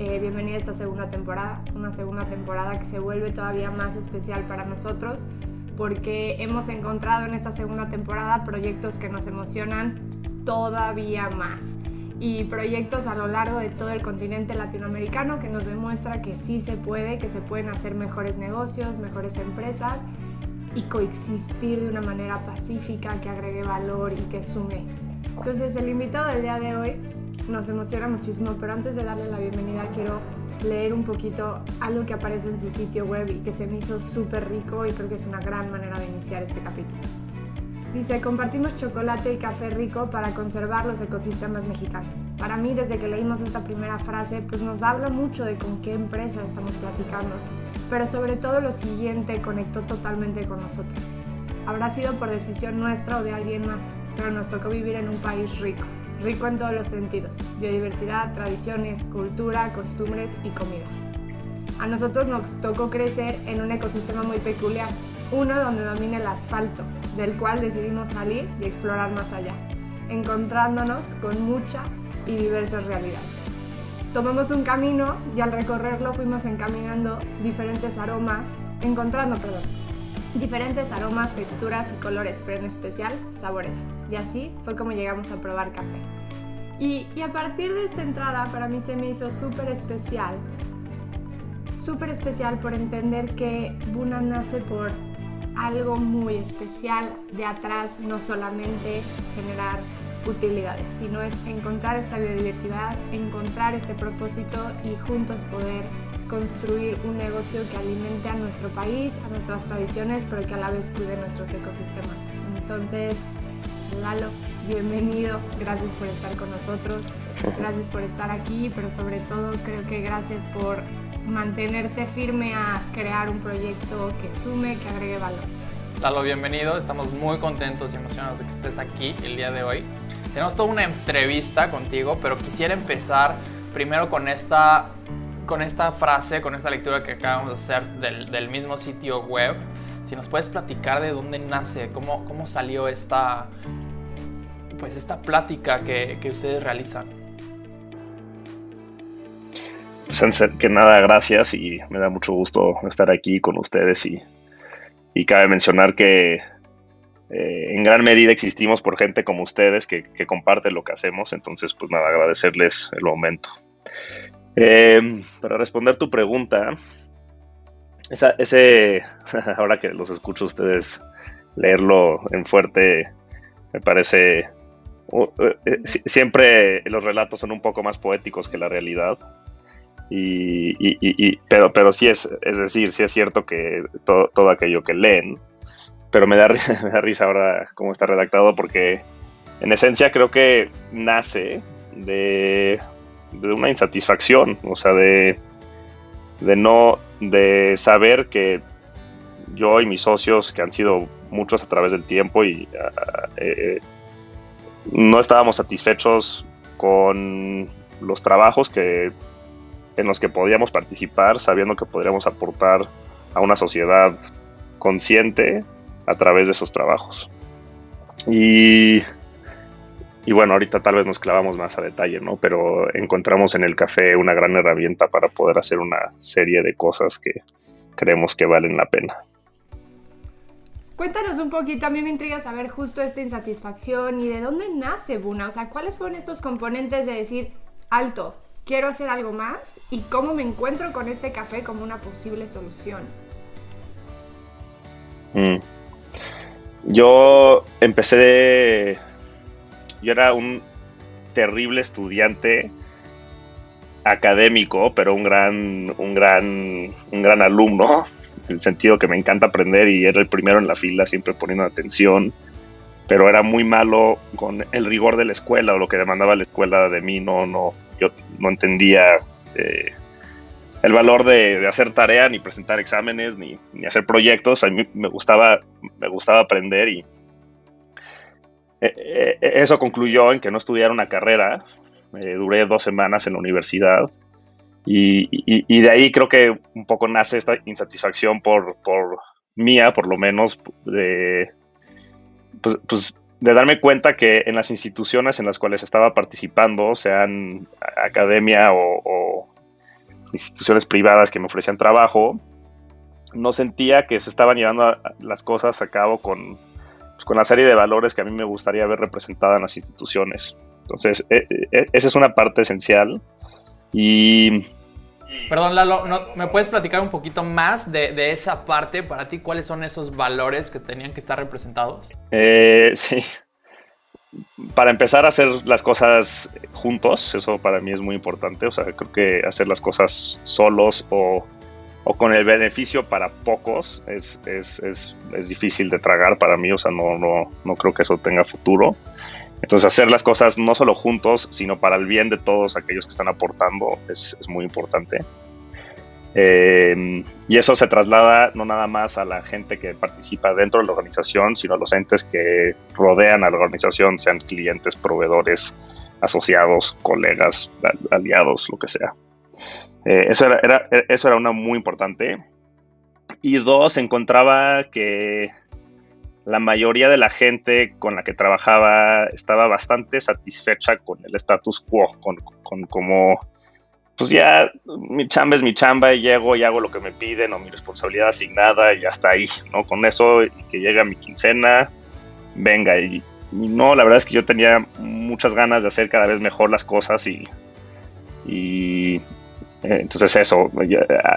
Eh, bienvenida a esta segunda temporada, una segunda temporada que se vuelve todavía más especial para nosotros porque hemos encontrado en esta segunda temporada proyectos que nos emocionan todavía más y proyectos a lo largo de todo el continente latinoamericano que nos demuestra que sí se puede, que se pueden hacer mejores negocios, mejores empresas y coexistir de una manera pacífica que agregue valor y que sume. Entonces el invitado del día de hoy nos emociona muchísimo, pero antes de darle la bienvenida quiero leer un poquito algo que aparece en su sitio web y que se me hizo súper rico y creo que es una gran manera de iniciar este capítulo. Dice, compartimos chocolate y café rico para conservar los ecosistemas mexicanos. Para mí, desde que leímos esta primera frase, pues nos habla mucho de con qué empresa estamos platicando, pero sobre todo lo siguiente conectó totalmente con nosotros. Habrá sido por decisión nuestra o de alguien más, pero nos tocó vivir en un país rico, rico en todos los sentidos, biodiversidad, tradiciones, cultura, costumbres y comida. A nosotros nos tocó crecer en un ecosistema muy peculiar, uno donde domina el asfalto, del cual decidimos salir y explorar más allá, encontrándonos con mucha y diversas realidades. Tomamos un camino y al recorrerlo fuimos encaminando diferentes aromas, encontrando, perdón, diferentes aromas, texturas y colores, pero en especial sabores. Y así fue como llegamos a probar café. Y, y a partir de esta entrada para mí se me hizo súper especial, súper especial por entender que Buna nace por algo muy especial de atrás, no solamente generar utilidades, sino es encontrar esta biodiversidad, encontrar este propósito y juntos poder construir un negocio que alimente a nuestro país, a nuestras tradiciones, pero que a la vez cuide nuestros ecosistemas. Entonces, Lalo, bienvenido, gracias por estar con nosotros, gracias por estar aquí, pero sobre todo creo que gracias por mantenerte firme a crear un proyecto que sume, que agregue valor. Lalo, bienvenido. Estamos muy contentos y emocionados de que estés aquí el día de hoy. Tenemos toda una entrevista contigo, pero quisiera empezar primero con esta, con esta frase, con esta lectura que acabamos de hacer del, mismo sitio web. Si nos puedes platicar de dónde nace, cómo, cómo salió esta, pues esta plática que, que ustedes realizan. Pues antes que nada, gracias y me da mucho gusto estar aquí con ustedes y, y cabe mencionar que eh, en gran medida existimos por gente como ustedes que, que, comparte lo que hacemos, entonces pues nada, agradecerles el momento. Eh, para responder tu pregunta, esa, ese, ahora que los escucho ustedes leerlo en fuerte, me parece, uh, siempre los relatos son un poco más poéticos que la realidad. Y, y, y, pero, pero sí es, es decir, sí es cierto que todo, todo aquello que leen, pero me da, me da, risa ahora cómo está redactado porque en esencia creo que nace de, de una insatisfacción, o sea, de, de no, de saber que yo y mis socios, que han sido muchos a través del tiempo y uh, eh, no estábamos satisfechos con los trabajos que en los que podíamos participar sabiendo que podríamos aportar a una sociedad consciente a través de esos trabajos. Y, y, bueno, ahorita tal vez nos clavamos más a detalle, ¿no? Pero encontramos en el café una gran herramienta para poder hacer una serie de cosas que creemos que valen la pena. Cuéntanos un poquito, a mí me intriga saber justo esta insatisfacción y de dónde nace Buna, o sea, ¿cuáles fueron estos componentes de decir, alto, quiero hacer algo más y cómo me encuentro con este café como una posible solución. Mm. Yo empecé de... Yo era un terrible estudiante académico, pero un gran, un gran, un gran alumno, en el sentido que me encanta aprender y era el primero en la fila, siempre poniendo atención, pero era muy malo con el rigor de la escuela o lo que demandaba la escuela de mí, no, no, yo no entendía eh, el valor de, hacer tarea, ni presentar exámenes, ni, hacer proyectos. A mí me gustaba, me gustaba aprender y eh, eh, eso concluyó en que no estudiara una carrera. duré dos semanas en la universidad y, de ahí creo que un poco nace esta insatisfacción por, por mía, por lo menos, de, pues, pues, de darme cuenta que en las instituciones en las cuales estaba participando, sean academia o, instituciones privadas que me ofrecían trabajo, no sentía que se estaban llevando las cosas a cabo con, pues, con la serie de valores que a mí me gustaría ver representada en las instituciones. Entonces, e, e, esa es una parte esencial. Y Perdón, Lalo, ¿me puedes platicar un poquito más de, esa parte? Para ti, ¿cuáles son esos valores que tenían que estar representados? Eh, sí. Para empezar a hacer las cosas juntos, eso para mí es muy importante. O sea, creo que hacer las cosas solos o, con el beneficio para pocos es, difícil de tragar para mí. O sea, no, no, no creo que eso tenga futuro. Entonces hacer las cosas no solo juntos, sino para el bien de todos aquellos que están aportando es, muy importante. Eh, y eso se traslada no nada más a la gente que participa dentro de la organización, sino a los entes que rodean a la organización, sean clientes, proveedores, asociados, colegas, aliados, lo que sea. Eh, eso, era, eso era una muy importante. Y dos, encontraba que la mayoría de la gente con la que trabajaba estaba bastante satisfecha con el status quo, con, con como, pues ya mi chamba es mi chamba y llego y hago lo que me piden o mi responsabilidad asignada y hasta ahí, ¿no? Con eso y que llega mi quincena, venga y, no, la verdad es que yo tenía muchas ganas de hacer cada vez mejor las cosas y, entonces eso,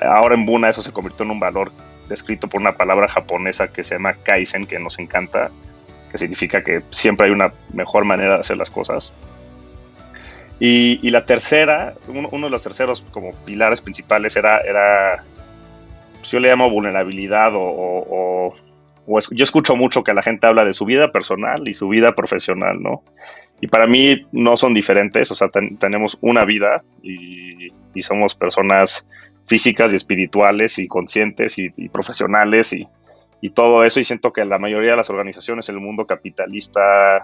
ahora en Buna eso se convirtió en un valor descrito por una palabra japonesa que se llama kaizen, que nos encanta, que significa que siempre hay una mejor manera de hacer las cosas. Y, la tercera, uno, de los terceros como pilares principales era, era pues yo le llamo vulnerabilidad o, yo escucho mucho que la gente habla de su vida personal y su vida profesional, ¿no? Y para mí no son diferentes, o sea, tenemos una vida y, y somos personas físicas y espirituales y conscientes y, profesionales y, todo eso. Y siento que la mayoría de las organizaciones en el mundo capitalista,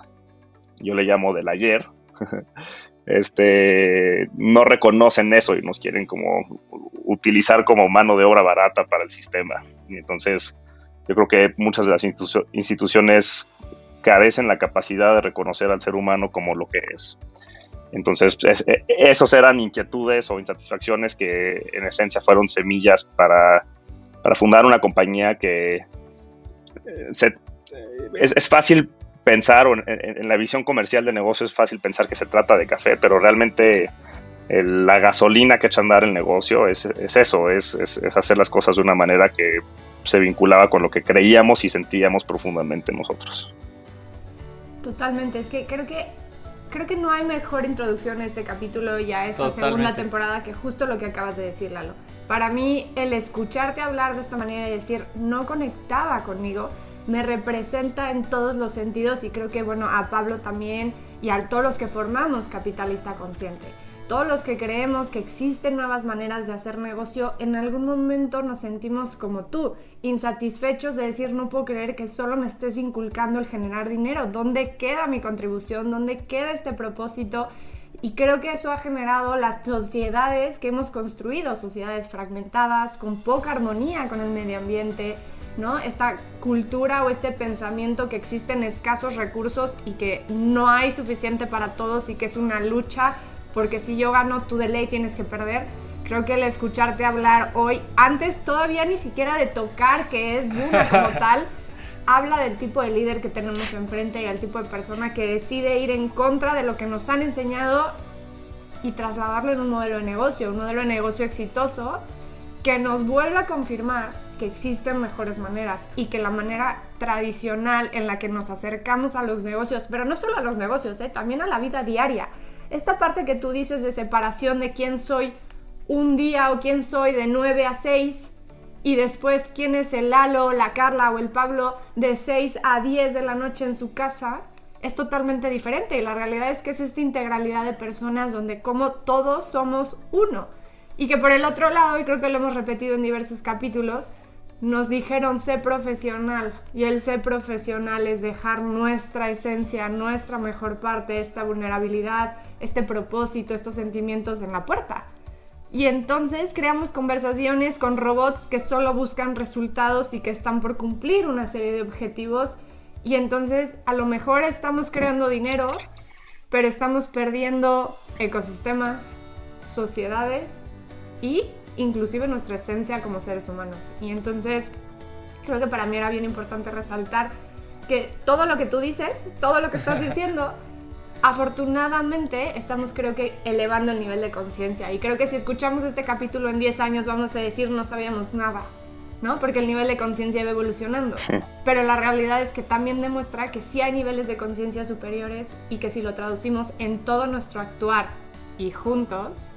yo le llamo del ayer, este, no reconocen eso y nos quieren como utilizar como mano de obra barata para el sistema. Y entonces, yo creo que muchas de las instituciones carecen la capacidad de reconocer al ser humano como lo que es. Entonces, eh, esos eran inquietudes o insatisfacciones que en esencia fueron semillas para, fundar una compañía que eh, eh, es, fácil pensar, o en, la visión comercial de negocio es fácil pensar que se trata de café, pero realmente la gasolina que echa a andar el negocio es, eso, es, es hacer las cosas de una manera que se vinculaba con lo que creíamos y sentíamos profundamente nosotros. Totalmente, es que creo que creo que no hay mejor introducción a este capítulo y a esta segunda temporada que justo lo que acabas de decir, Lalo. Para mí, el escucharte hablar de esta manera y decir no conectaba conmigo, me representa en todos los sentidos y creo que, bueno, a Pablo también y a todos los que formamos Capitalista Consciente. Todos los que creemos que existen nuevas maneras de hacer negocio, en algún momento nos sentimos como tú, insatisfechos de decir no puedo creer que solo me estés inculcando el generar dinero. ¿Dónde queda mi contribución? ¿Dónde queda este propósito? Y creo que eso ha generado las sociedades que hemos construido, sociedades fragmentadas, con poca armonía con el medio ambiente, ¿no? Esta cultura o este pensamiento que existen escasos recursos y que no hay suficiente para todos y que es una lucha porque si yo gano, tú de ley tienes que perder. Creo que el escucharte hablar hoy, antes todavía ni siquiera de tocar que es Buna como tal, habla del tipo de líder que tenemos enfrente y al tipo de persona que decide ir en contra de lo que nos han enseñado y trasladarlo en un modelo de negocio, un modelo de negocio exitoso que nos vuelve a confirmar que existen mejores maneras y que la manera tradicional en la que nos acercamos a los negocios, pero no solo a los negocios, ¿eh? también a la vida diaria, esta parte que tú dices de separación de quién soy un día o quién soy de 9 a 6 y después quién es el Lalo, la Carla o el Pablo de 6 a 10 de la noche en su casa, es totalmente diferente. Y la realidad es que es esta integralidad de personas donde como todos somos uno. Y que por el otro lado, y creo que lo hemos repetido en diversos capítulos, nos dijeron sé profesional. Y el ser profesional es dejar nuestra esencia, nuestra mejor parte, esta vulnerabilidad, este propósito, estos sentimientos en la puerta. Y entonces creamos conversaciones con robots que solo buscan resultados y que están por cumplir una serie de objetivos. Y entonces a lo mejor estamos creando dinero, pero estamos perdiendo ecosistemas, sociedades y inclusive nuestra esencia como seres humanos. Y entonces creo que para mí era bien importante resaltar que todo lo que tú dices, todo lo que estás diciendo, afortunadamente estamos creo que elevando el nivel de conciencia y creo que si escuchamos este capítulo en 10 años vamos a decir no sabíamos nada, ¿no? Porque el nivel de conciencia va evolucionando. Pero la realidad es que también demuestra que sí hay niveles de conciencia superiores y que si lo traducimos en todo nuestro actuar y juntos,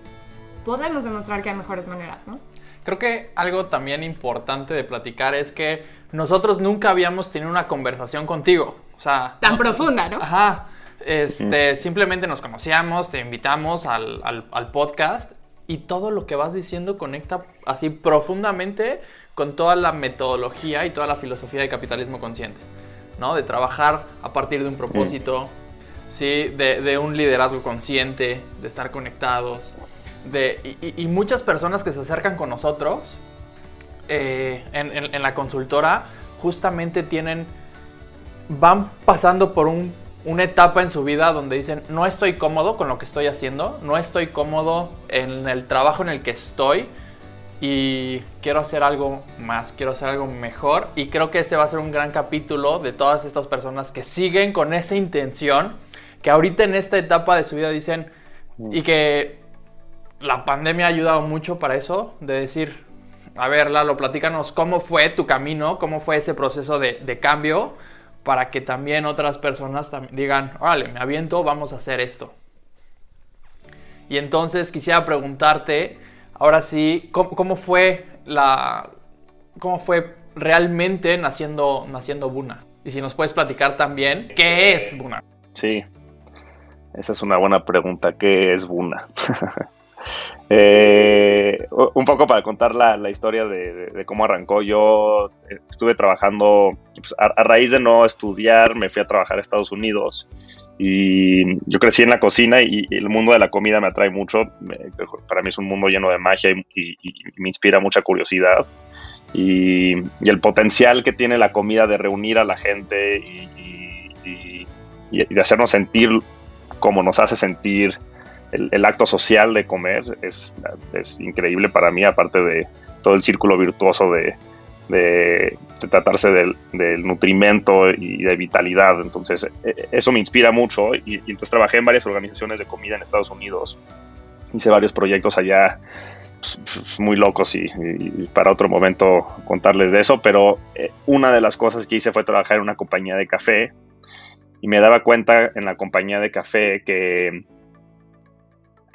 podemos demostrar que hay mejores maneras, ¿no? Creo que algo también importante de platicar es que nosotros nunca habíamos tenido una conversación contigo. O sea, tan profunda, ¿no? Ajá. Este, simplemente nos conocíamos, te invitamos al, podcast y todo lo que vas diciendo conecta así profundamente con toda la metodología y toda la filosofía de capitalismo consciente, ¿no? De trabajar a partir de un propósito, ¿sí? De, un liderazgo consciente, de estar conectados, de, y, muchas personas que se acercan con nosotros eh, en la consultora justamente tienen, van pasando por un una etapa en su vida donde dicen, no estoy cómodo con lo que estoy haciendo, no estoy cómodo en el trabajo en el que estoy y quiero hacer algo más, quiero hacer algo mejor y creo que este va a ser un gran capítulo de todas estas personas que siguen con esa intención, que ahorita en esta etapa de su vida dicen y que la pandemia ha ayudado mucho para eso, de decir, a ver Lalo, platícanos cómo fue tu camino, cómo fue ese proceso de, de cambio para que también otras personas digan, órale, me aviento, vamos a hacer esto. Y entonces quisiera preguntarte, ahora sí, ¿cómo, fue la, cómo fue realmente naciendo, naciendo Buna? Y si nos puedes platicar también, ¿qué es Buna? Sí, esa es una buena pregunta, ¿qué es Buna? Eh, un poco para contar la, historia de, cómo arrancó. Yo eh, estuve trabajando, pues, a, raíz de no estudiar, me fui a trabajar a Estados Unidos y yo crecí en la cocina y, el mundo de la comida me atrae mucho. para mí es un mundo lleno de magia y, me inspira mucha curiosidad. Y, el potencial que tiene la comida de reunir a la gente y de hacernos sentir como nos hace sentir el, acto social de comer es, increíble para mí, aparte de todo el círculo virtuoso de, tratarse del, nutrimento y de vitalidad. Entonces, e, eso me inspira mucho y, entonces trabajé en varias organizaciones de comida en Estados Unidos. Hice varios proyectos allá pues, pues, muy locos y, para otro momento contarles de eso, pero eh, una de las cosas que hice fue trabajar en una compañía de café y me daba cuenta en la compañía de café que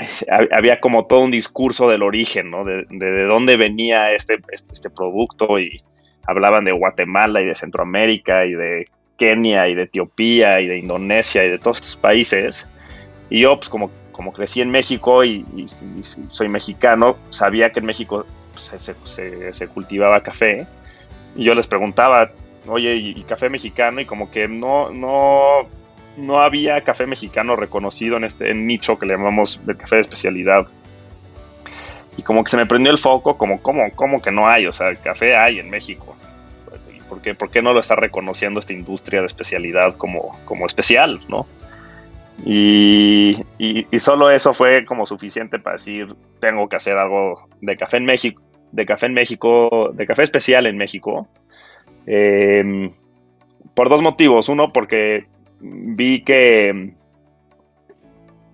había como todo un discurso del origen, ¿no? De, de, dónde venía este, este, este, producto y hablaban de Guatemala y de Centroamérica y de Kenia y de Etiopía y de Indonesia y de todos estos países. Y yo, pues como, como crecí en México y, soy mexicano, sabía que en México se, se, se, cultivaba café. Y yo les preguntaba, oye, ¿y, café mexicano? Y como que no, no, no había café mexicano reconocido en este nicho que le llamamos de café de especialidad. Y como que se me prendió el foco, como, ¿cómo, cómo que no hay? O sea, café hay en México. ¿Por qué, ¿Por qué no lo está reconociendo esta industria de especialidad como, como especial, no? Y, y, solo eso fue como suficiente para decir, tengo que hacer algo de café en México, de café en México, de café especial en México. Em, por dos motivos. Uno, porque vi que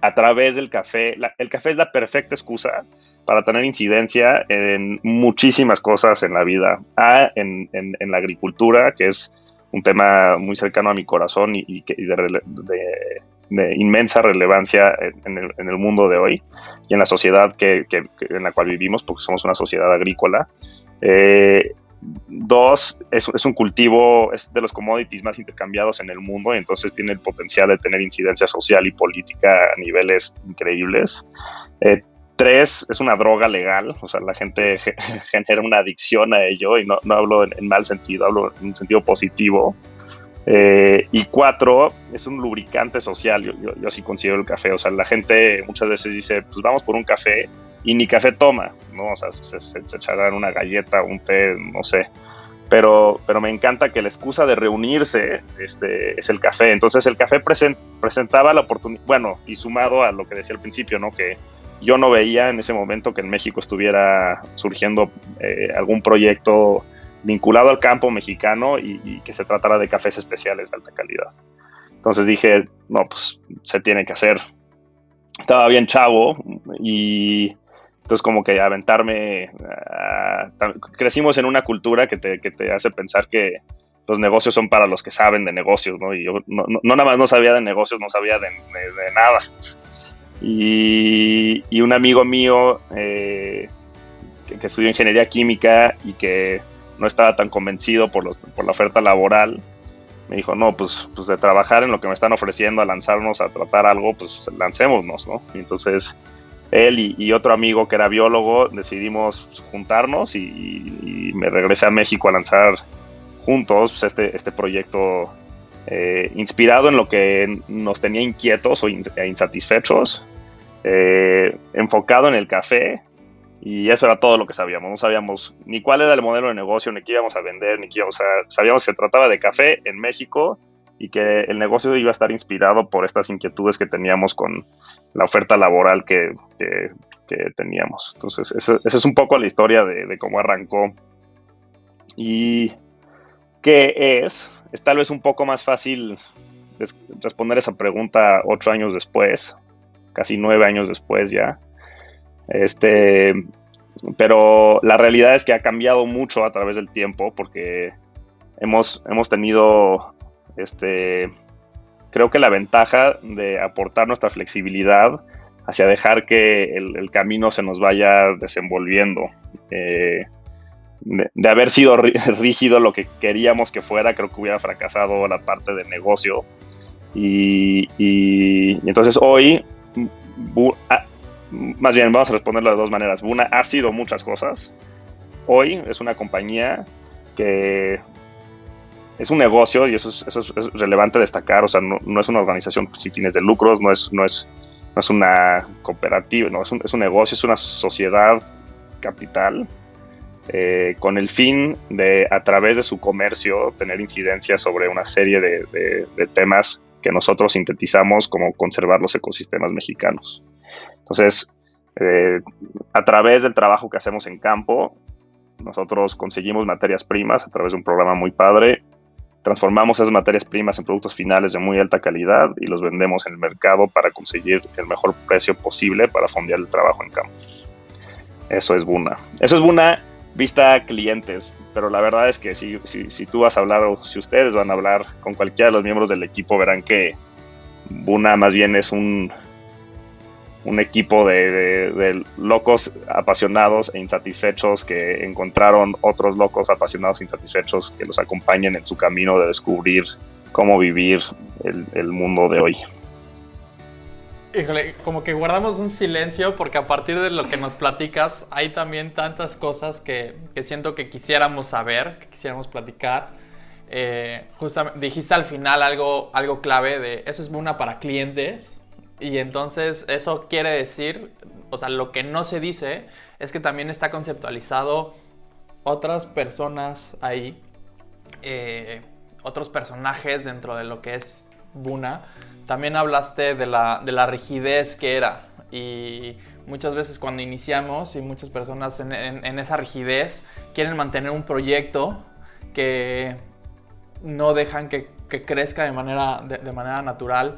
a través del café, el café es la perfecta excusa para tener incidencia en muchísimas cosas en la vida. A, en, la agricultura, que es un tema muy cercano a mi corazón y, de, inmensa relevancia en el, mundo de hoy y en la sociedad que, en la cual vivimos, porque somos una sociedad agrícola. Eh, Dos, es, un cultivo, es de los commodities más intercambiados en el mundo y entonces tiene el potencial de tener incidencia social y política a niveles increíbles. Eh, tres, es una droga legal, o sea, la gente genera una adicción a ello y no, no hablo en, mal sentido, hablo en un sentido positivo. Eh, y cuatro, es un lubricante social, yo, yo, así considero el café, o sea, la gente muchas veces dice, pues vamos por un café y ni café toma, ¿no? O sea, se, se, echarán una galleta, un té, no sé. Pero, pero me encanta que la excusa de reunirse este, es el café. Entonces el café presentaba la oportunidad, bueno, y sumado a lo que decía al principio, ¿no? Que yo no veía en ese momento que en México estuviera surgiendo eh, algún proyecto vinculado al campo mexicano y, que se tratara de cafés especiales de alta calidad. Entonces dije, no, pues se tiene que hacer. Estaba bien chavo y entonces como que aventarme, ah, crecimos en una cultura que te, que te, hace pensar que los negocios son para los que saben de negocios, ¿no? Y yo no, nada más no sabía de negocios, no sabía de, de nada. Y, un amigo mío eh, que, estudió ingeniería química y que no estaba tan convencido por, los, por la oferta laboral, me dijo, no, pues, pues de trabajar en lo que me están ofreciendo, a lanzarnos a tratar algo, pues lancémonos, ¿no? Y entonces él y, otro amigo que era biólogo decidimos juntarnos y, me regresé a México a lanzar juntos pues, este, este proyecto eh, inspirado en lo que nos tenía inquietos o e insatisfechos, eh, enfocado en el café, y eso era todo lo que sabíamos. No sabíamos ni cuál era el modelo de negocio, ni qué íbamos a vender, ni qué íbamos a... Sabíamos que trataba de café en México y que el negocio iba a estar inspirado por estas inquietudes que teníamos con la oferta laboral que, teníamos. Entonces, esa es un poco la historia de, de cómo arrancó. ¿Y qué es? es tal vez un poco más fácil responder esa pregunta ocho años después, casi nueve años después ya. Este, pero la realidad es que ha cambiado mucho a través del tiempo porque hemos, hemos tenido, este, creo que la ventaja de aportar nuestra flexibilidad hacia dejar que el, camino se nos vaya desenvolviendo. Eh, de, haber sido rígido lo que queríamos que fuera, creo que hubiera fracasado la parte de negocio. Y, entonces hoy, más bien vamos a responderlo de dos maneras. Buna ha sido muchas cosas. Hoy es una compañía que es un negocio y eso es, relevante destacar. O sea, no, es una organización sin fines de lucros, no es, no es, no es una cooperativa, no, es un, es un negocio, es una sociedad capital eh, con el fin de, a través de su comercio, tener incidencia sobre una serie de, temas que nosotros sintetizamos como conservar los ecosistemas mexicanos. Entonces, eh, a través del trabajo que hacemos en campo, nosotros conseguimos materias primas a través de un programa muy padre, transformamos esas materias primas en productos finales de muy alta calidad y los vendemos en el mercado para conseguir el mejor precio posible para fondear el trabajo en campo. Eso es Buna. Eso es Buna vista clientes, pero la verdad es que si, si, tú vas a hablar o si ustedes van a hablar con cualquiera de los miembros del equipo, verán que Buna más bien es un, un equipo de, locos apasionados e insatisfechos que encontraron otros locos apasionados e insatisfechos que los acompañen en su camino de descubrir cómo vivir el mundo de hoy. Híjole, como que guardamos un silencio porque a partir de lo que nos platicas hay también tantas cosas que, siento que quisiéramos saber, que quisiéramos platicar. Eh, justamente dijiste al final algo, algo clave de eso es Buna para clientes y entonces eso quiere decir, o sea, lo que no se dice es que también está conceptualizado otras personas ahí, eh, otros personajes dentro de lo que es Buna también hablaste de la, de la rigidez que era y muchas veces cuando iniciamos y muchas personas en, esa rigidez quieren mantener un proyecto que no dejan que, crezca de manera, de, manera natural.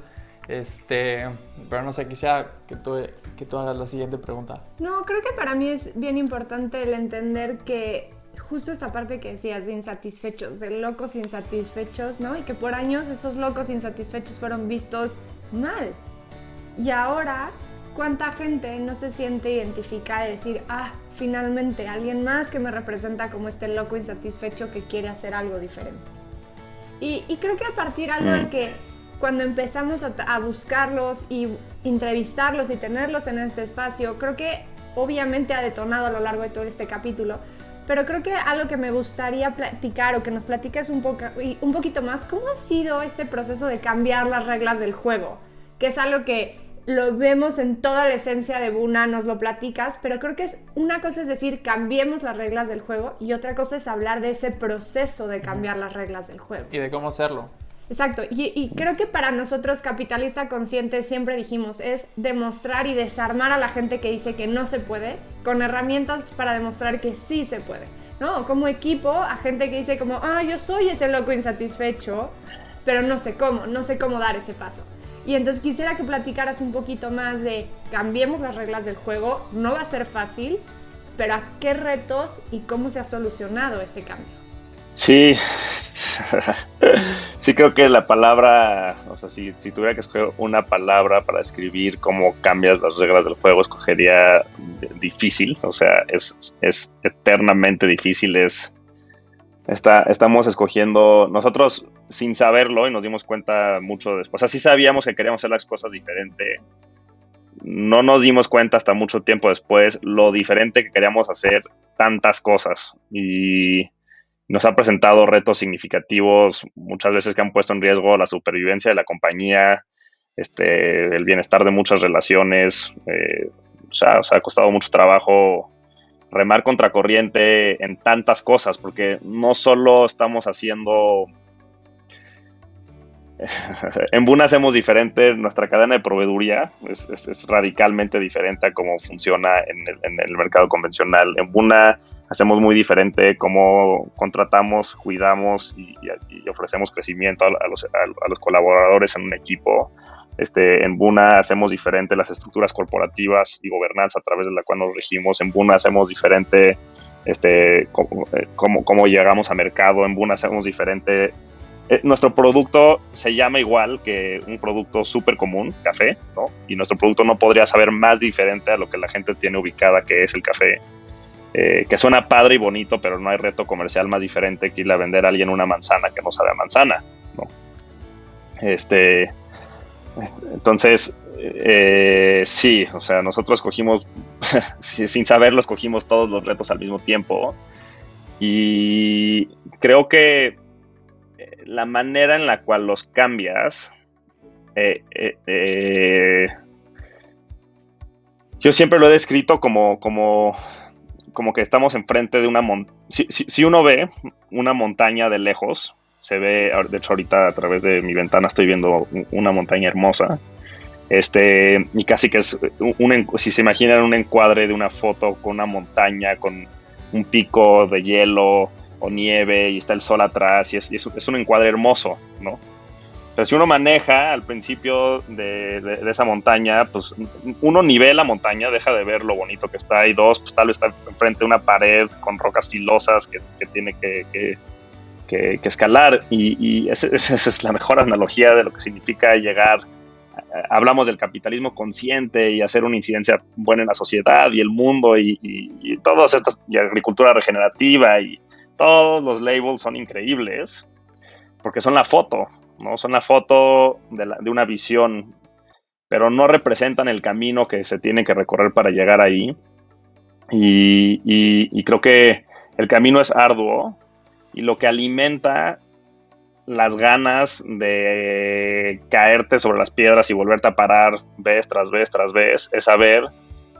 Este, pero no sé, quisiera que tú, que tú hagas la siguiente pregunta. No, creo que para mí es bien importante el entender que justo esta parte que decías de insatisfechos, de locos insatisfechos, ¿no? Y que por años esos locos insatisfechos fueron vistos mal. Y ahora, ¿cuánta gente no se siente identificada de decir, ah, finalmente alguien más que me representa como este loco insatisfecho que quiere hacer algo diferente? Y, creo que a partir algo de mm. que cuando empezamos a, a buscarlos y entrevistarlos y tenerlos en este espacio, creo que obviamente ha detonado a lo largo de todo este capítulo, pero creo que algo que me gustaría platicar o que nos platiques un, poco, un poquito más, ¿cómo ha sido este proceso de cambiar las reglas del juego? Que es algo que lo vemos en toda la esencia de Buna, nos lo platicas, pero creo que es una cosa es decir, cambiemos las reglas del juego y otra cosa es hablar de ese proceso de cambiar las reglas del juego. Y de cómo hacerlo. Exacto, y, creo que para nosotros, capitalista consciente, siempre dijimos, es demostrar y desarmar a la gente que dice que no se puede, con herramientas para demostrar que sí se puede, ¿no? Como equipo, a gente que dice como, ah, yo soy ese loco insatisfecho, pero no sé cómo, no sé cómo dar ese paso. Y entonces quisiera que platicaras un poquito más de cambiemos las reglas del juego, no va a ser fácil, pero a qué retos y cómo se ha solucionado este cambio. Sí, sí creo que la palabra, o sea, si, si, tuviera que escoger una palabra para describir cómo cambias las reglas del juego, escogería difícil, o sea, es, es eternamente difícil, es Está, estamos escogiendo nosotros sin saberlo y nos dimos cuenta mucho después. Así sabíamos que queríamos hacer las cosas diferente. No nos dimos cuenta hasta mucho tiempo después lo diferente que queríamos hacer tantas cosas y nos ha presentado retos significativos muchas veces que han puesto en riesgo la supervivencia de la compañía, este, el bienestar de muchas relaciones. Eh, o sea, ha costado mucho trabajo remar contracorriente en tantas cosas, porque no solo estamos haciendo... en Buna hacemos diferente, nuestra cadena de proveeduría es, radicalmente diferente a cómo funciona en el, mercado convencional. En Buna hacemos muy diferente cómo contratamos, cuidamos y, ofrecemos crecimiento a, los, colaboradores en un equipo. Este, en Buna hacemos diferente las estructuras corporativas y gobernanza a través de la cual nos regimos. En Buna hacemos diferente este, cómo, cómo, llegamos a mercado. En Buna hacemos diferente. Eh, nuestro producto se llama igual que un producto súper común, café, ¿no? Y nuestro producto no podría saber más diferente a lo que la gente tiene ubicada, que es el café. Eh, que suena padre y bonito, pero no hay reto comercial más diferente que ir a vender a alguien una manzana que no sabe a manzana, ¿no? Este, entonces, eh, sí, o sea, nosotros escogimos, sin saberlo, escogimos todos los retos al mismo tiempo. Y creo que la manera en la cual los cambias, eh, yo siempre lo he descrito como, como, como que estamos enfrente de una montaña. si, uno ve una montaña de lejos, se ve, de hecho ahorita a través de mi ventana estoy viendo una montaña hermosa. Este, y casi que es un, si se imaginan un encuadre de una foto con una montaña, con un pico de hielo o nieve y está el sol atrás y es, es, un encuadre hermoso, ¿no? Pero si uno maneja al principio de, esa montaña, pues uno nivela la montaña, deja de ver lo bonito que está y dos, pues tal vez está enfrente de una pared con rocas filosas que, tiene que que, escalar y, esa, es la mejor analogía de lo que significa llegar. Hablamos del capitalismo consciente y hacer una incidencia buena en la sociedad y el mundo y, y, todas estas, y agricultura regenerativa y todos los labels son increíbles porque son la foto, ¿no? Son la foto de, una visión, pero no representan el camino que se tiene que recorrer para llegar ahí. y creo que el camino es arduo, y lo que alimenta las ganas de caerte sobre las piedras y volverte a parar vez tras vez tras vez es saber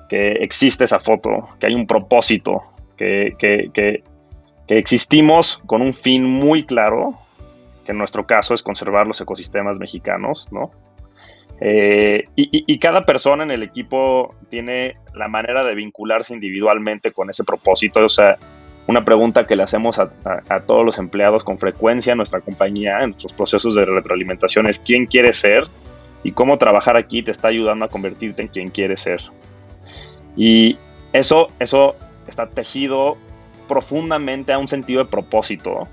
que existe esa foto, que hay un propósito, que, existimos con un fin muy claro, que en nuestro caso es conservar los ecosistemas mexicanos, ¿no? Eh, y, y, cada persona en el equipo tiene la manera de vincularse individualmente con ese propósito, o sea, una pregunta que le hacemos a, todos los empleados con frecuencia en nuestra compañía, en nuestros procesos de retroalimentación, es quién quieres ser y cómo trabajar aquí te está ayudando a convertirte en quien quieres ser. Y eso, eso está tejido profundamente a un sentido de propósito.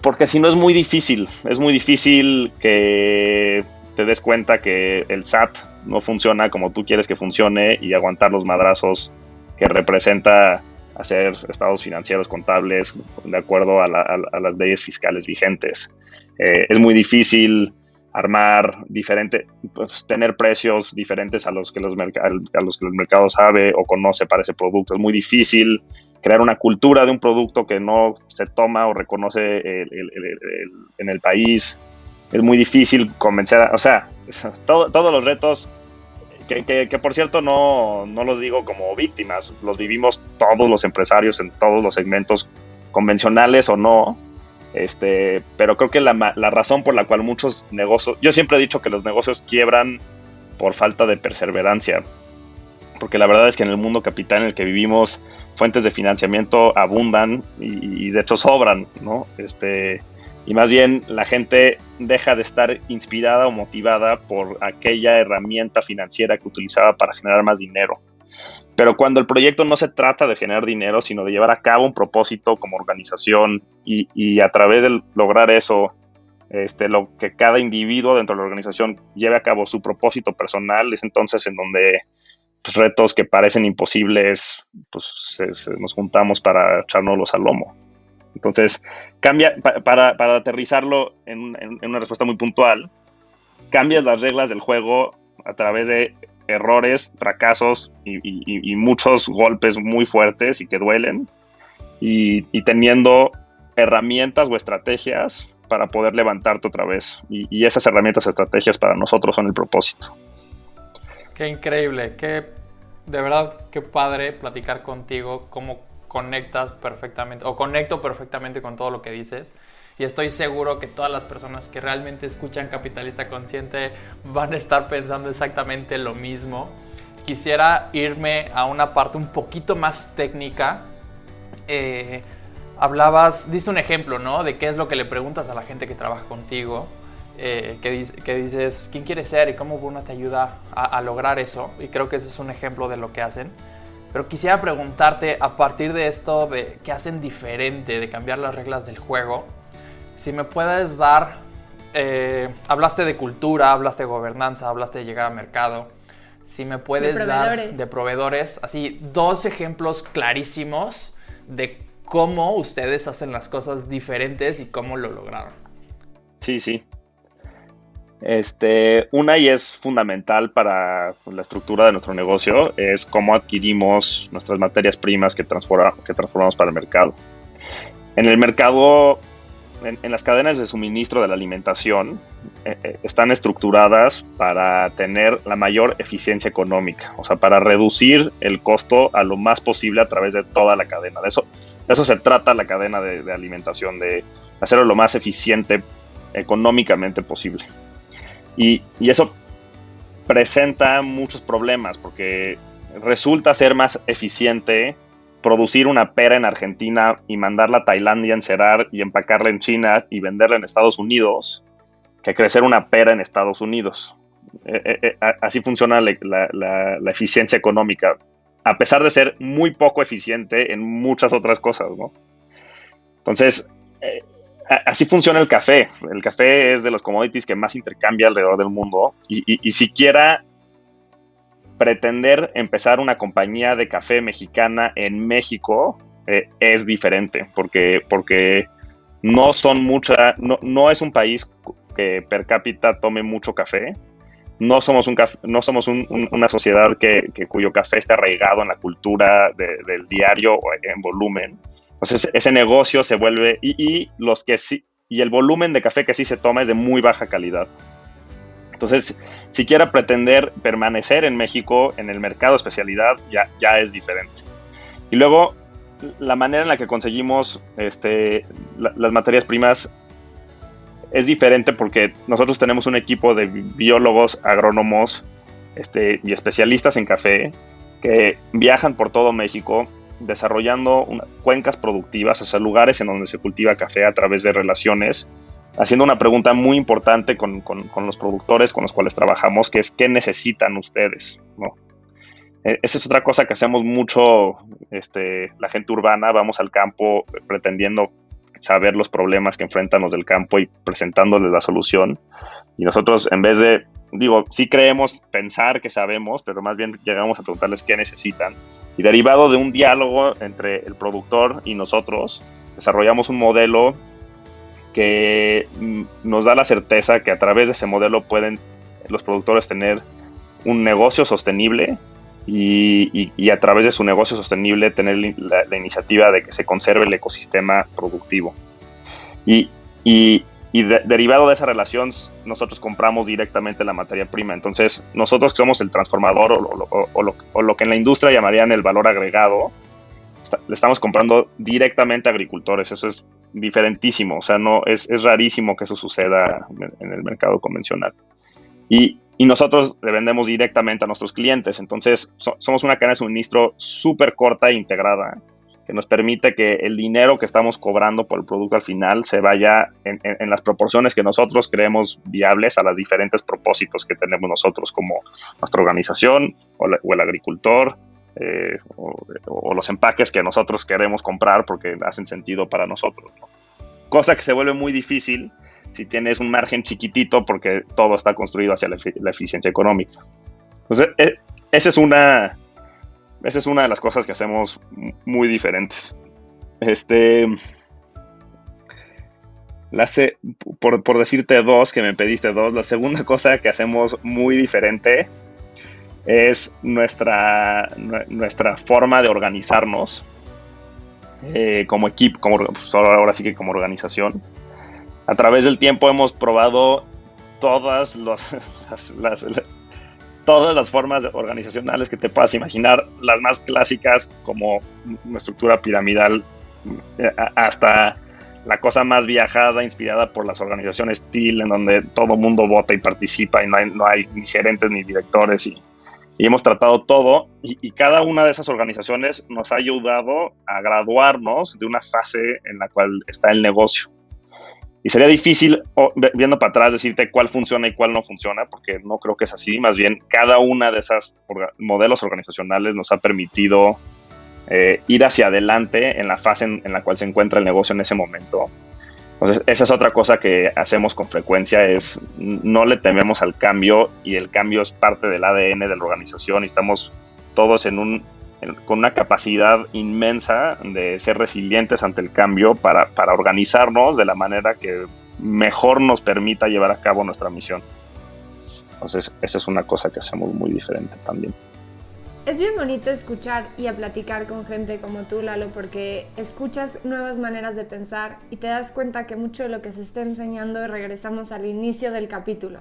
Porque si no es muy difícil, es muy difícil que te des cuenta que el SAT no funciona como tú quieres que funcione y aguantar los madrazos que representa hacer estados financieros contables de acuerdo a, las leyes fiscales vigentes. Eh, es muy difícil armar diferente, pues, tener precios diferentes a los, que los a los que el mercado sabe o conoce para ese producto. Es muy difícil crear una cultura de un producto que no se toma o reconoce en el país. Es muy difícil convencer, a, o sea, todos los retos que, que, por cierto no, no los digo como víctimas, los vivimos todos los empresarios en todos los segmentos convencionales o no, este, pero creo que la, la, razón por la cual muchos negocios, yo siempre he dicho que los negocios quiebran por falta de perseverancia, porque la verdad es que en el mundo capital en el que vivimos, fuentes de financiamiento abundan y, y de hecho sobran, ¿no? Este, y más bien la gente deja de estar inspirada o motivada por aquella herramienta financiera que utilizaba para generar más dinero. Pero cuando el proyecto no se trata de generar dinero, sino de llevar a cabo un propósito como organización y, a través de lograr eso, este, lo que cada individuo dentro de la organización lleve a cabo su propósito personal, es entonces en donde pues, retos que parecen imposibles, pues nos juntamos para echarnos al lomo. Entonces, cambia, para, aterrizarlo en, una respuesta muy puntual, cambias las reglas del juego a través de errores, fracasos y, muchos golpes muy fuertes y que duelen, y, teniendo herramientas o estrategias para poder levantarte otra vez. Y, esas herramientas, estrategias para nosotros son el propósito. Qué increíble, qué de verdad, qué padre platicar contigo, cómo conectas perfectamente o conecto perfectamente con todo lo que dices. Y estoy seguro que todas las personas que realmente escuchan Capitalista Consciente van a estar pensando exactamente lo mismo. Quisiera irme a una parte un poquito más técnica. Eh, hablabas, diste un ejemplo, ¿no? De qué es lo que le preguntas a la gente que trabaja contigo. Eh, que, que, dices, ¿quién quieres ser y cómo Bruna te ayuda a, a lograr eso? Y creo que ese es un ejemplo de lo que hacen. Pero quisiera preguntarte, a partir de esto, de qué hacen diferente, de cambiar las reglas del juego, si me puedes dar, eh, hablaste de cultura, hablaste de gobernanza, hablaste de llegar al mercado, si me puedes dar de proveedores, así dos ejemplos clarísimos de cómo ustedes hacen las cosas diferentes y cómo lo lograron. Sí, sí. Este, una y es fundamental para la estructura de nuestro negocio es cómo adquirimos nuestras materias primas que, transformamos para el mercado. En el mercado, en, las cadenas de suministro de la alimentación, eh, eh, están estructuradas para tener la mayor eficiencia económica, o sea, para reducir el costo a lo más posible a través de toda la cadena. De eso, de eso se trata la cadena de, de alimentación, de hacerlo lo más eficiente económicamente posible. Y, eso presenta muchos problemas porque resulta ser más eficiente producir una pera en Argentina y mandarla a Tailandia encerar y empacarla en China y venderla en Estados Unidos que crecer una pera en Estados Unidos. Eh, eh, eh, así funciona la, eficiencia económica, a pesar de ser muy poco eficiente en muchas otras cosas, ¿no? Entonces, así funciona el café. El café es de los commodities que más intercambia alrededor del mundo y, siquiera pretender empezar una compañía de café mexicana en México eh, es diferente porque, porque no son mucha, no, es un país que per cápita tome mucho café. No somos, un no somos una sociedad que, cuyo café está arraigado en la cultura del diario o en volumen. Ese negocio se vuelve y, los que sí y el volumen de café que sí se toma es de muy baja calidad. Entonces, si quiera pretender permanecer en México en el mercado especialidad ya, ya es diferente. Y luego la manera en la que conseguimos este, las materias primas es diferente porque nosotros tenemos un equipo de biólogos, agrónomos este, y especialistas en café que viajan por todo México desarrollando cuencas productivas, o sea, lugares en donde se cultiva café a través de relaciones, haciendo una pregunta muy importante con, los productores con los cuales trabajamos, que es ¿qué necesitan ustedes? ¿no? E, esa es otra cosa que hacemos mucho este, la gente urbana, vamos al campo pretendiendo saber los problemas que enfrentan los del campo y presentándoles la solución. Y nosotros, en vez de, digo, sí creemos pensar que sabemos, pero más bien llegamos a preguntarles qué necesitan. Y derivado de un diálogo entre el productor y nosotros, desarrollamos un modelo que mm, nos da la certeza que a través de ese modelo pueden los productores tener un negocio sostenible y, a través de su negocio sostenible tener la, iniciativa de que se conserve el ecosistema productivo. Y, derivado de esa relación, nosotros compramos directamente la materia prima. Entonces, nosotros somos el transformador o, lo, que en la industria llamarían el valor agregado, le estamos comprando directamente a agricultores. Eso es diferentísimo. O sea, no es, es rarísimo que eso suceda en el mercado convencional. Y, y nosotros le vendemos directamente a nuestros clientes. Entonces, somos una cadena de suministro súper corta e integrada que nos permite que el dinero que estamos cobrando por el producto al final se vaya en, las proporciones que nosotros creemos viables a los diferentes propósitos que tenemos nosotros como nuestra organización o, el agricultor eh, o, los empaques que nosotros queremos comprar porque hacen sentido para nosotros. Cosa que se vuelve muy difícil si tienes un margen chiquitito porque todo está construido hacia la, eficiencia económica. Entonces, e, esa es una, esa es una de las cosas que hacemos muy diferentes. Este, la por, por, decirte dos, que me pediste dos, la segunda cosa que hacemos muy diferente es nuestra, nuestra forma de organizarnos eh, como equipo, como, pues, ahora sí que como organización a través del tiempo hemos probado todas, las, todas las formas organizacionales que te puedas imaginar, las más clásicas como una estructura piramidal eh, hasta la cosa más viajada, inspirada por las organizaciones TIL, en donde todo mundo vota y participa y no hay, no hay ni gerentes ni directores y, hemos tratado todo y, y, cada una de esas organizaciones nos ha ayudado a graduarnos de una fase en la cual está el negocio. Y sería difícil, viendo para atrás, decirte cuál funciona y cuál no funciona, porque no creo que es así. Más bien, cada una de esas modelos organizacionales nos ha permitido eh, ir hacia adelante en la fase en, la cual se encuentra el negocio en ese momento. Entonces, esa es otra cosa que hacemos con frecuencia, es no le tememos al cambio y el cambio es parte del ADN de la organización y estamos todos en un con una capacidad inmensa de ser resilientes ante el cambio para, para organizarnos de la manera que mejor nos permita llevar a cabo nuestra misión. Entonces, esa es una cosa que hacemos muy diferente también. Es bien bonito escuchar y a platicar con gente como tú, Lalo, porque escuchas nuevas maneras de pensar y te das cuenta que mucho de lo que se está enseñando, regresamos al inicio del capítulo,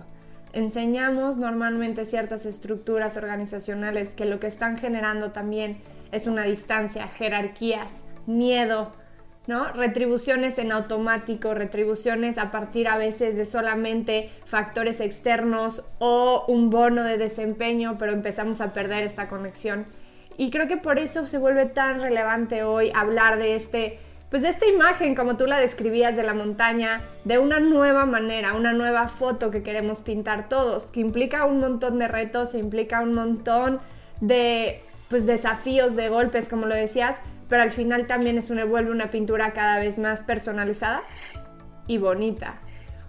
enseñamos normalmente ciertas estructuras organizacionales que lo que están generando también es una distancia, jerarquías, miedo, ¿no? Retribuciones en automático, retribuciones a partir a veces de solamente factores externos o un bono de desempeño, pero empezamos a perder esta conexión. Y creo que por eso se vuelve tan relevante hoy hablar de este pues esta imagen, como tú la describías de la montaña, de una nueva manera, una nueva foto que queremos pintar todos, que implica un montón de retos, implica un montón de pues, desafíos, de golpes, como lo decías, pero al final también es vuelve una pintura cada vez más personalizada y bonita.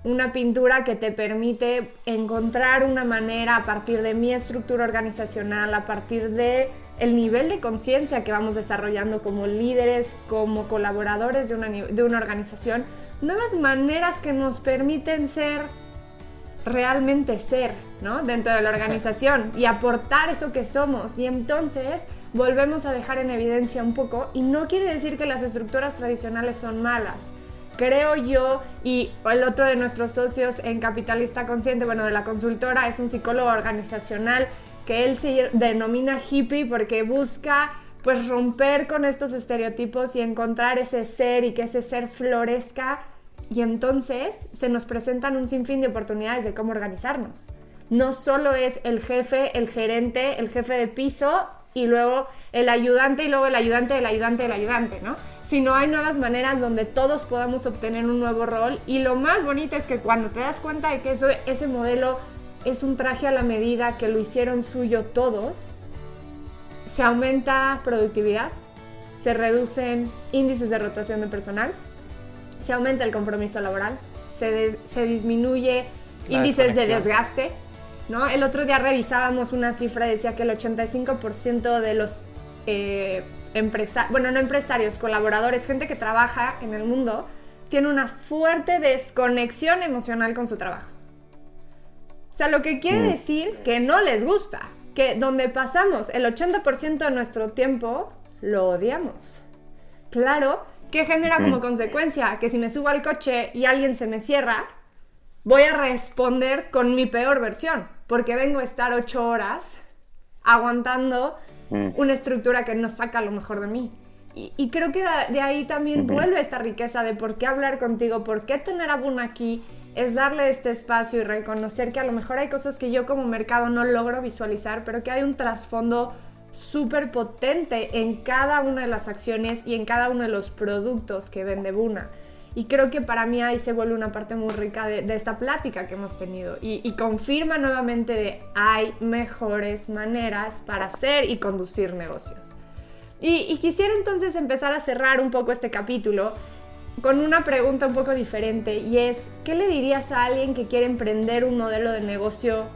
Una pintura que te permite encontrar una manera a partir de mi estructura organizacional, a partir de el nivel de conciencia que vamos desarrollando como líderes, como colaboradores de una, de una organización, nuevas maneras que nos permiten ser realmente ser, ¿no? Dentro de la organización y aportar eso que somos. Y entonces volvemos a dejar en evidencia un poco, y no quiere decir que las estructuras tradicionales son malas. Creo yo, y el otro de nuestros socios en Capitalista Consciente, bueno, de la consultora, es un psicólogo organizacional que él se denomina hippie porque busca pues romper con estos estereotipos y encontrar ese ser y que ese ser florezca y entonces se nos presentan un sinfín de oportunidades de cómo organizarnos. No solo es el jefe, el gerente, el jefe de piso y luego el ayudante y luego el ayudante del ayudante del ayudante, ¿no? Sino hay nuevas maneras donde todos podamos obtener un nuevo rol y lo más bonito es que cuando te das cuenta de que ese modelo es un traje a la medida que lo hicieron suyo todos, se aumenta productividad, se reducen índices de rotación de personal, se aumenta el compromiso laboral, se, disminuye índices de desgaste. ¿no? El otro día revisábamos una cifra, decía que el 85% de los eh, empresarios, bueno, no empresarios, colaboradores, gente que trabaja en el mundo, tiene una fuerte desconexión emocional con su trabajo. O sea, lo que quiere mm. decir que no les gusta, que donde pasamos el 80% de nuestro tiempo, lo odiamos. Claro, ¿qué genera como consecuencia? Que si me subo al coche y alguien se me cierra, voy a responder con mi peor versión, porque vengo a estar ocho horas aguantando mm. una estructura que no saca lo mejor de mí. Y, creo que de, ahí también vuelve esta riqueza de por qué hablar contigo, por qué tener a Buna aquí, es darle este espacio y reconocer que a lo mejor hay cosas que yo como mercado no logro visualizar, pero que hay un trasfondo súper potente en cada una de las acciones y en cada uno de los productos que vende Buna. Y creo que para mí ahí se vuelve una parte muy rica de, esta plática que hemos tenido y, confirma nuevamente de hay mejores maneras para hacer y conducir negocios. Y, quisiera entonces empezar a cerrar un poco este capítulo con una pregunta un poco diferente y es, ¿qué le dirías a alguien que quiere emprender un modelo de negocio?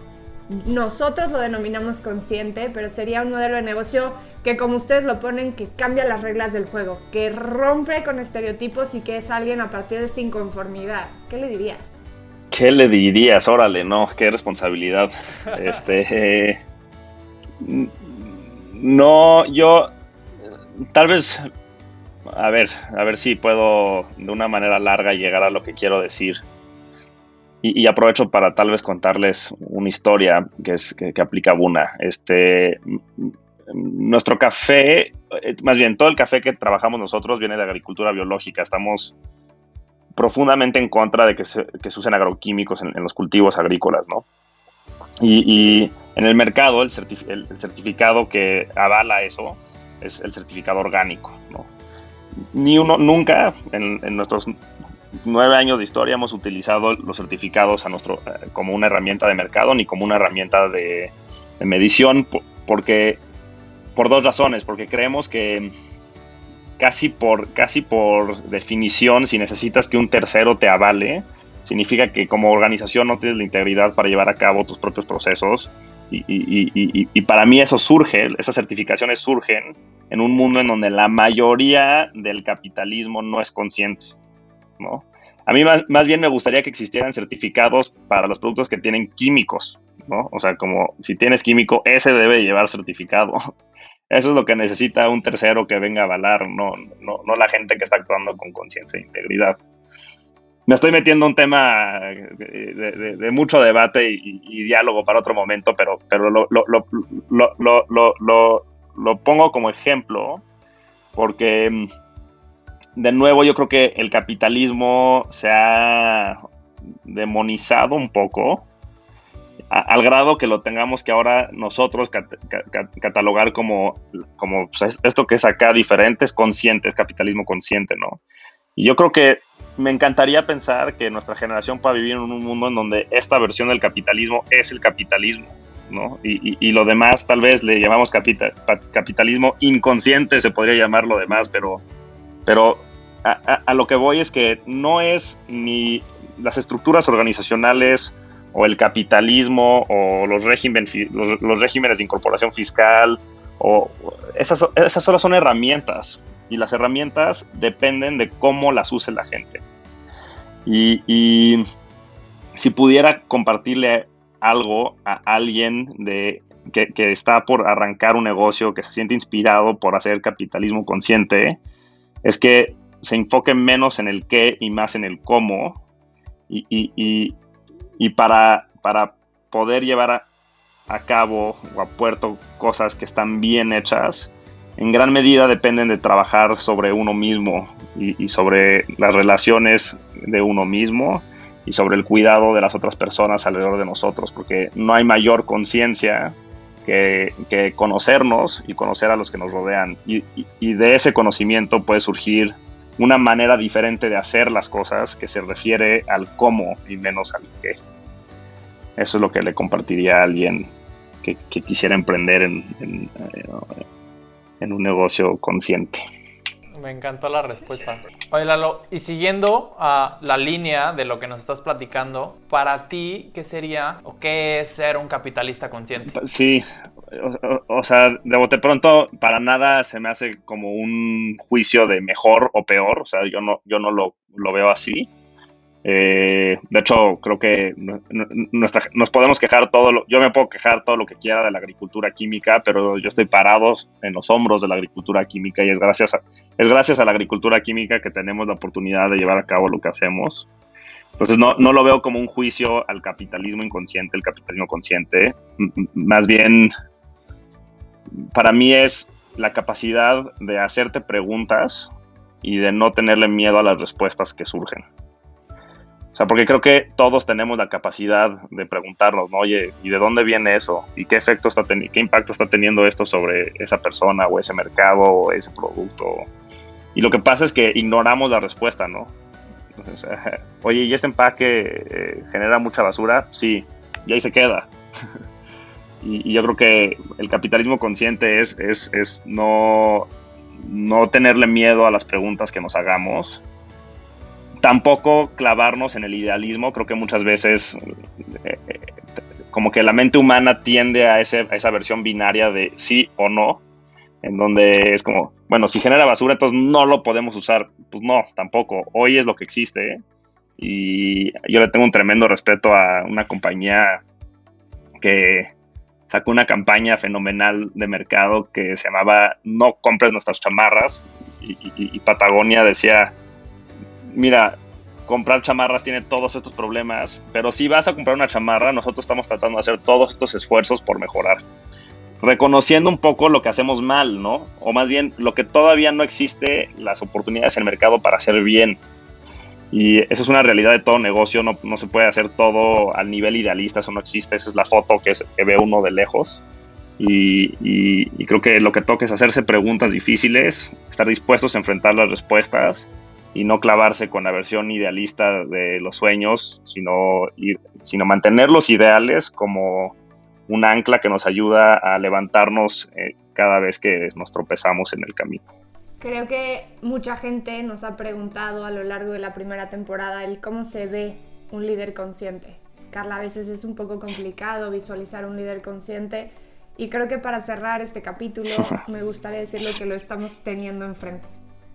Nosotros lo denominamos consciente, pero sería un modelo de negocio que como ustedes lo ponen, que cambia las reglas del juego, que rompe con estereotipos y que es alguien a partir de esta inconformidad. ¿Qué le dirías? ¿Qué le dirías? Órale, no, qué responsabilidad. este, eh, no, yo, tal vez, a ver, a ver si puedo de una manera larga llegar a lo que quiero decir. Y, aprovecho para tal vez contarles una historia que, es, que, que aplica Buna. Este, nuestro café, eh, más bien todo el café que trabajamos nosotros viene de agricultura biológica. Estamos profundamente en contra de que se, usen agroquímicos en, los cultivos agrícolas, ¿no? Y, en el mercado el, certificado que avala eso es el certificado orgánico, ¿no? Ni uno, nunca en, nuestros nueve años de historia hemos utilizado los certificados a nuestro, eh, como una herramienta de mercado ni como una herramienta de, de medición, porque por dos razones, porque creemos que casi por, casi por definición, si necesitas que un tercero te avale, significa que como organización no tienes la integridad para llevar a cabo tus propios procesos. Y, para mí eso surge, esas certificaciones surgen en un mundo en donde la mayoría del capitalismo no es consciente. ¿no? A mí más, más bien me gustaría que existieran certificados para los productos que tienen químicos, ¿no? O sea, como si tienes químico, ese debe llevar certificado. Eso es lo que necesita un tercero que venga a avalar, no, no, no la gente que está actuando con conciencia e integridad. Me estoy metiendo un tema de, mucho debate y, diálogo para otro momento, pero, lo, pongo como ejemplo porque, mm, de nuevo, yo creo que el capitalismo se ha demonizado un poco al grado que lo tengamos que ahora nosotros catalogar como, como pues, esto que es acá diferente, es consciente, es capitalismo consciente, ¿no? Y yo creo que me encantaría pensar que nuestra generación pueda vivir en un mundo en donde esta versión del capitalismo es el capitalismo, ¿no? Y, lo demás tal vez le llamamos capitalismo inconsciente, se podría llamar lo demás, pero, pero a lo que voy es que no es ni las estructuras organizacionales, o el capitalismo o los, regímenes, los, regímenes de incorporación fiscal, o esas, esas solo son herramientas y las herramientas dependen de cómo las use la gente. Y, si pudiera compartirle algo a alguien de, que, que, está por arrancar un negocio, que se siente inspirado por hacer capitalismo consciente, es que se enfoque menos en el qué y más en el cómo. Y, y, y para, para poder llevar a, cabo o a puerto cosas que están bien hechas, en gran medida dependen de trabajar sobre uno mismo y, sobre las relaciones de uno mismo y sobre el cuidado de las otras personas alrededor de nosotros, porque no hay mayor conciencia que, conocernos y conocer a los que nos rodean. Y, y, de ese conocimiento puede surgir una manera diferente de hacer las cosas que se refiere al cómo y menos al qué. Eso es lo que le compartiría a alguien que, quisiera emprender en, en, un negocio consciente. Me encantó la respuesta. Oye, Lalo, y siguiendo a la línea de lo que nos estás platicando, para ti, ¿qué sería o qué es ser un capitalista consciente? Sí, o, sea, de bote pronto, para nada se me hace como un juicio de mejor o peor, o sea, yo no, yo no lo, lo veo así. Eh, de hecho, creo que nos podemos quejar todo, lo, yo me puedo quejar todo lo que quiera de la agricultura química, pero yo estoy parado en los hombros de la agricultura química y es gracias a, es gracias a la agricultura química que tenemos la oportunidad de llevar a cabo lo que hacemos. Entonces no, no lo veo como un juicio al capitalismo inconsciente, el capitalismo consciente, más bien para mí es la capacidad de hacerte preguntas y de no tenerle miedo a las respuestas que surgen. O sea, porque creo que todos tenemos la capacidad de preguntarnos, ¿no? Oye, ¿y de dónde viene eso? ¿Y qué efecto está teniendo, qué impacto está teniendo esto sobre esa persona o ese mercado o ese producto? Y lo que pasa es que ignoramos la respuesta, ¿no? oye, ¿y este empaque eh, genera mucha basura? Sí, y ahí se queda. y, yo creo que el capitalismo consciente es, es, es no, no tenerle miedo a las preguntas que nos hagamos tampoco clavarnos en el idealismo. Creo que muchas veces eh, eh, como que la mente humana tiende a, ese, a, esa versión binaria de sí o no, en donde es como, bueno, si genera basura, entonces no lo podemos usar. Pues no, tampoco. Hoy es lo que existe. ¿eh? Y yo le tengo un tremendo respeto a una compañía que sacó una campaña fenomenal de mercado que se llamaba No compres nuestras chamarras. y Patagonia decía, mira, comprar chamarras tiene todos estos problemas, pero si vas a comprar una chamarra, nosotros estamos tratando de hacer todos estos esfuerzos por mejorar. Reconociendo un poco lo que hacemos mal, ¿no? O más bien lo que todavía no existe, las oportunidades en el mercado para hacer bien. Y eso es una realidad de todo negocio, no, se puede hacer todo al nivel idealista, eso no existe, esa es la foto que, ve uno de lejos. Y, y creo que lo que toca es hacerse preguntas difíciles, estar dispuestos a enfrentar las respuestas y no clavarse con la versión idealista de los sueños, sino, sino mantener los ideales como un ancla que nos ayuda a levantarnos eh, cada vez que nos tropezamos en el camino. Creo que mucha gente nos ha preguntado a lo largo de la primera temporada el cómo se ve un líder consciente. Carla, a veces es un poco complicado visualizar un líder consciente y creo que para cerrar este capítulo me gustaría decirle que lo estamos teniendo enfrente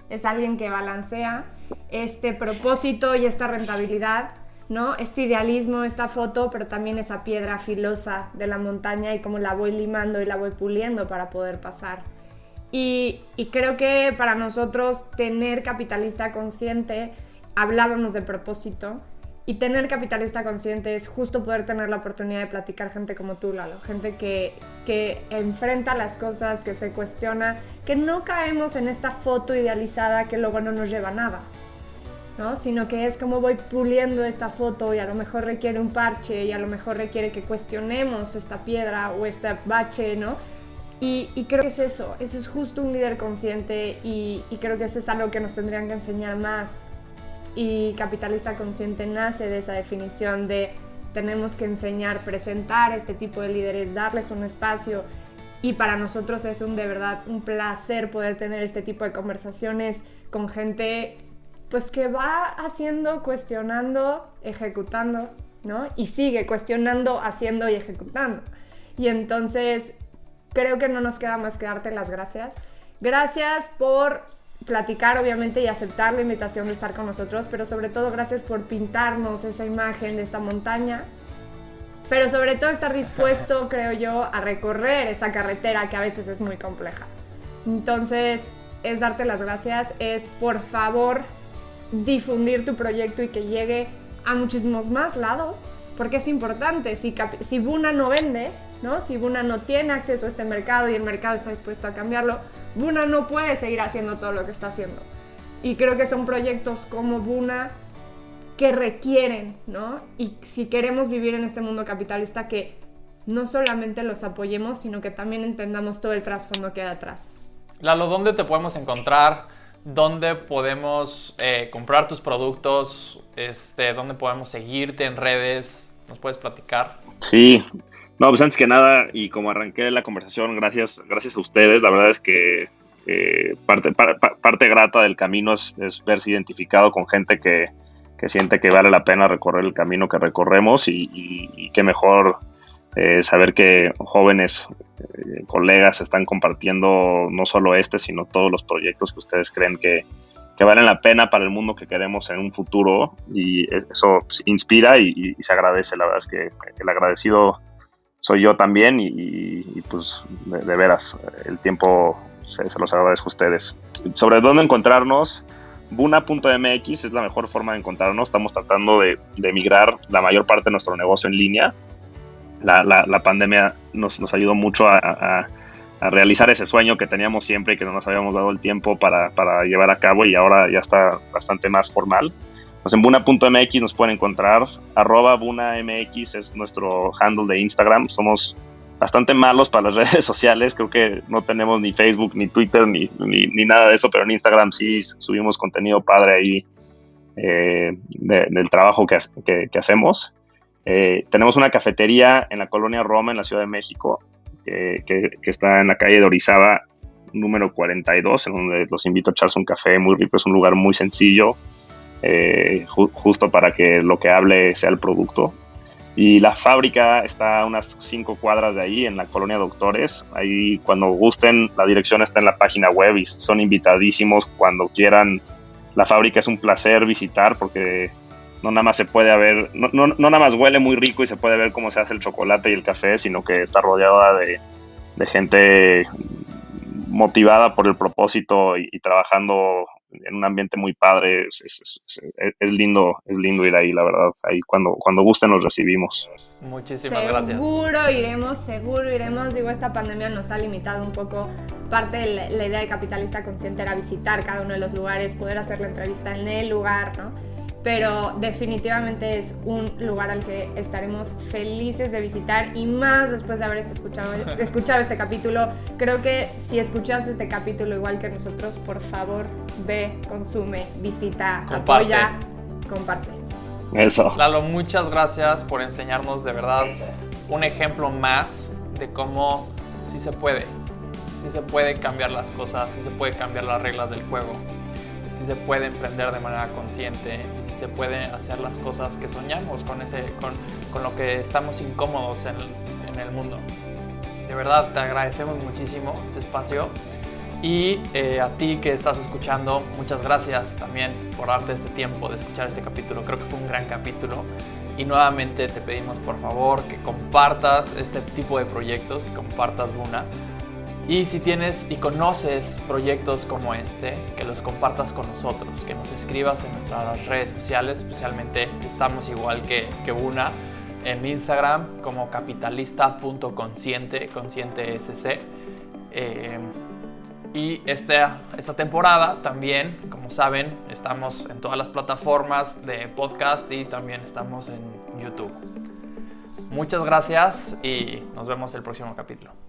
es alguien que balancea este propósito y esta rentabilidad, ¿no? Este idealismo, esta foto, pero también esa piedra filosa de la montaña y cómo la voy limando y la voy puliendo para poder pasar. Y, y creo que para nosotros tener capitalista consciente, hablábamos de propósito, y tener capitalista consciente es justo poder tener la oportunidad de platicar gente como tú, Lalo. Gente que, que enfrenta las cosas, que se cuestiona, que no caemos en esta foto idealizada que luego no nos lleva nada. ¿no? Sino que es como voy puliendo esta foto y a lo mejor requiere un parche y a lo mejor requiere que cuestionemos esta piedra o este bache, ¿no? Y, y creo que es eso, eso es justo un líder consciente y, y creo que eso es algo que nos tendrían que enseñar más y capitalista consciente nace de esa definición de tenemos que enseñar, presentar este tipo de líderes, darles un espacio y para nosotros es un de verdad un placer poder tener este tipo de conversaciones con gente pues que va haciendo, cuestionando, ejecutando, ¿no? Y sigue cuestionando, haciendo y ejecutando. Y entonces creo que no nos queda más que darte las gracias. Gracias por platicar obviamente y aceptar la invitación de estar con nosotros, pero sobre todo gracias por pintarnos esa imagen de esta montaña, pero sobre todo estar dispuesto, creo yo, a recorrer esa carretera que a veces es muy compleja. Entonces, es darte las gracias, es por favor difundir tu proyecto y que llegue a muchísimos más lados, porque es importante, si, si Buna no vende, ¿no? Si Buna no tiene acceso a este mercado y el mercado está dispuesto a cambiarlo, Buna no puede seguir haciendo todo lo que está haciendo. Y creo que son proyectos como Buna que requieren, ¿no? Y si queremos vivir en este mundo capitalista, que no solamente los apoyemos, sino que también entendamos todo el trasfondo que hay atrás. Lalo, ¿dónde te podemos encontrar? ¿Dónde podemos eh, comprar tus productos? Este, ¿Dónde podemos seguirte en redes? ¿Nos puedes platicar? Sí, no, pues antes que nada, y como arranqué la conversación, gracias, gracias a ustedes. La verdad es que eh, parte, grata del camino es, verse identificado con gente que, siente que vale la pena recorrer el camino que recorremos y, qué mejor eh, saber que jóvenes eh, colegas están compartiendo no solo este, sino todos los proyectos que ustedes creen que, valen la pena para el mundo que queremos en un futuro y eso pues, inspira y, se agradece. La verdad es que el agradecido soy yo también y, pues de, veras el tiempo se, los agradezco a ustedes. Sobre dónde encontrarnos, Buna.mx es la mejor forma de encontrarnos. Estamos tratando de, de migrar la mayor parte de nuestro negocio en línea la, la, pandemia nos, ayudó mucho a, realizar ese sueño que teníamos siempre y que no nos habíamos dado el tiempo para llevar a cabo y ahora ya está bastante más formal. En Buna.mx nos pueden encontrar, arroba BunaMX es nuestro handle de Instagram, somos bastante malos para las redes sociales, creo que no tenemos ni Facebook, ni Twitter, ni, ni, nada de eso, pero en Instagram sí subimos contenido padre ahí eh, del trabajo que, que, que hacemos. Eh, tenemos una cafetería en la colonia Roma, en la Ciudad de México, que, está en la calle de Orizaba, número 42, en donde los invito a echarse un café muy rico. Es un lugar muy sencillo, eh, justo para que lo que hable sea el producto. Y la fábrica está a unas cinco cuadras de ahí, en la colonia Doctores. Ahí, cuando gusten, la dirección está en la página web y son invitadísimos cuando quieran. La fábrica es un placer visitar porque no nada más se puede ver, no, no, nada más huele muy rico y se puede ver cómo se hace el chocolate y el café, sino que está rodeada de, gente motivada por el propósito y, trabajando en un ambiente muy padre. Es, lindo, es lindo ir ahí, la verdad. Ahí cuando, cuando gusten nos recibimos. Muchísimas gracias. Seguro iremos, seguro iremos. Digo, esta pandemia nos ha limitado un poco. Parte de la, la idea de Capitalista Consciente era visitar cada uno de los lugares, poder hacer la entrevista en el lugar, ¿no? pero definitivamente es un lugar al que estaremos felices de visitar y más después de haber escuchado, escuchado este capítulo. Creo que si escuchaste este capítulo igual que nosotros, por favor, ve, consume, visita, apoya, comparte. Eso. Lalo, muchas gracias por enseñarnos de verdad un ejemplo más de cómo sí se puede, sí se puede cambiar las cosas, sí se puede cambiar las reglas del juego si se puede emprender de manera consciente y si se puede hacer las cosas que soñamos con, ese, con, con lo que estamos incómodos en, en, el mundo. De verdad, te agradecemos muchísimo este espacio y eh, a ti que estás escuchando, muchas gracias también por darte este tiempo de escuchar este capítulo. Creo que fue un gran capítulo. Y nuevamente te pedimos por favor que compartas este tipo de proyectos, que compartas Buna y si tienes y conoces proyectos como este, que los compartas con nosotros, que nos escribas en nuestras redes sociales, especialmente estamos igual que, que una en Instagram como capitalista.consciente, consciente SC. Eh, y esta, esta temporada también, como saben, estamos en todas las plataformas de podcast y también estamos en YouTube. Muchas gracias y nos vemos el próximo capítulo.